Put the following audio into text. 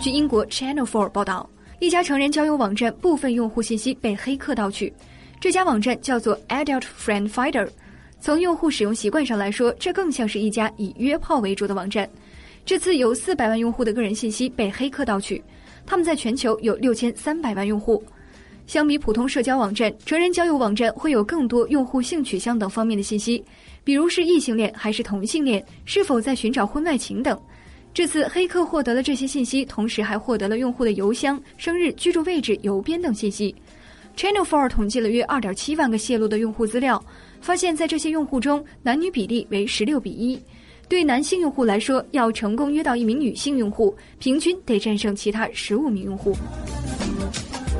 据英国 Channel Four 报道，一家成人交友网站部分用户信息被黑客盗取。这家网站叫做 Adult Friend Finder。从用户使用习惯上来说，这更像是一家以约炮为主的网站。这次有四百万用户的个人信息被黑客盗取，他们在全球有六千三百万用户。相比普通社交网站，成人交友网站会有更多用户性取向等方面的信息，比如是异性恋还是同性恋，是否在寻找婚外情等。这次黑客获得了这些信息，同时还获得了用户的邮箱、生日、居住位置、邮编等信息。Channel Four 统计了约二点七万个泄露的用户资料，发现，在这些用户中，男女比例为十六比一。对男性用户来说，要成功约到一名女性用户，平均得战胜其他十五名用户。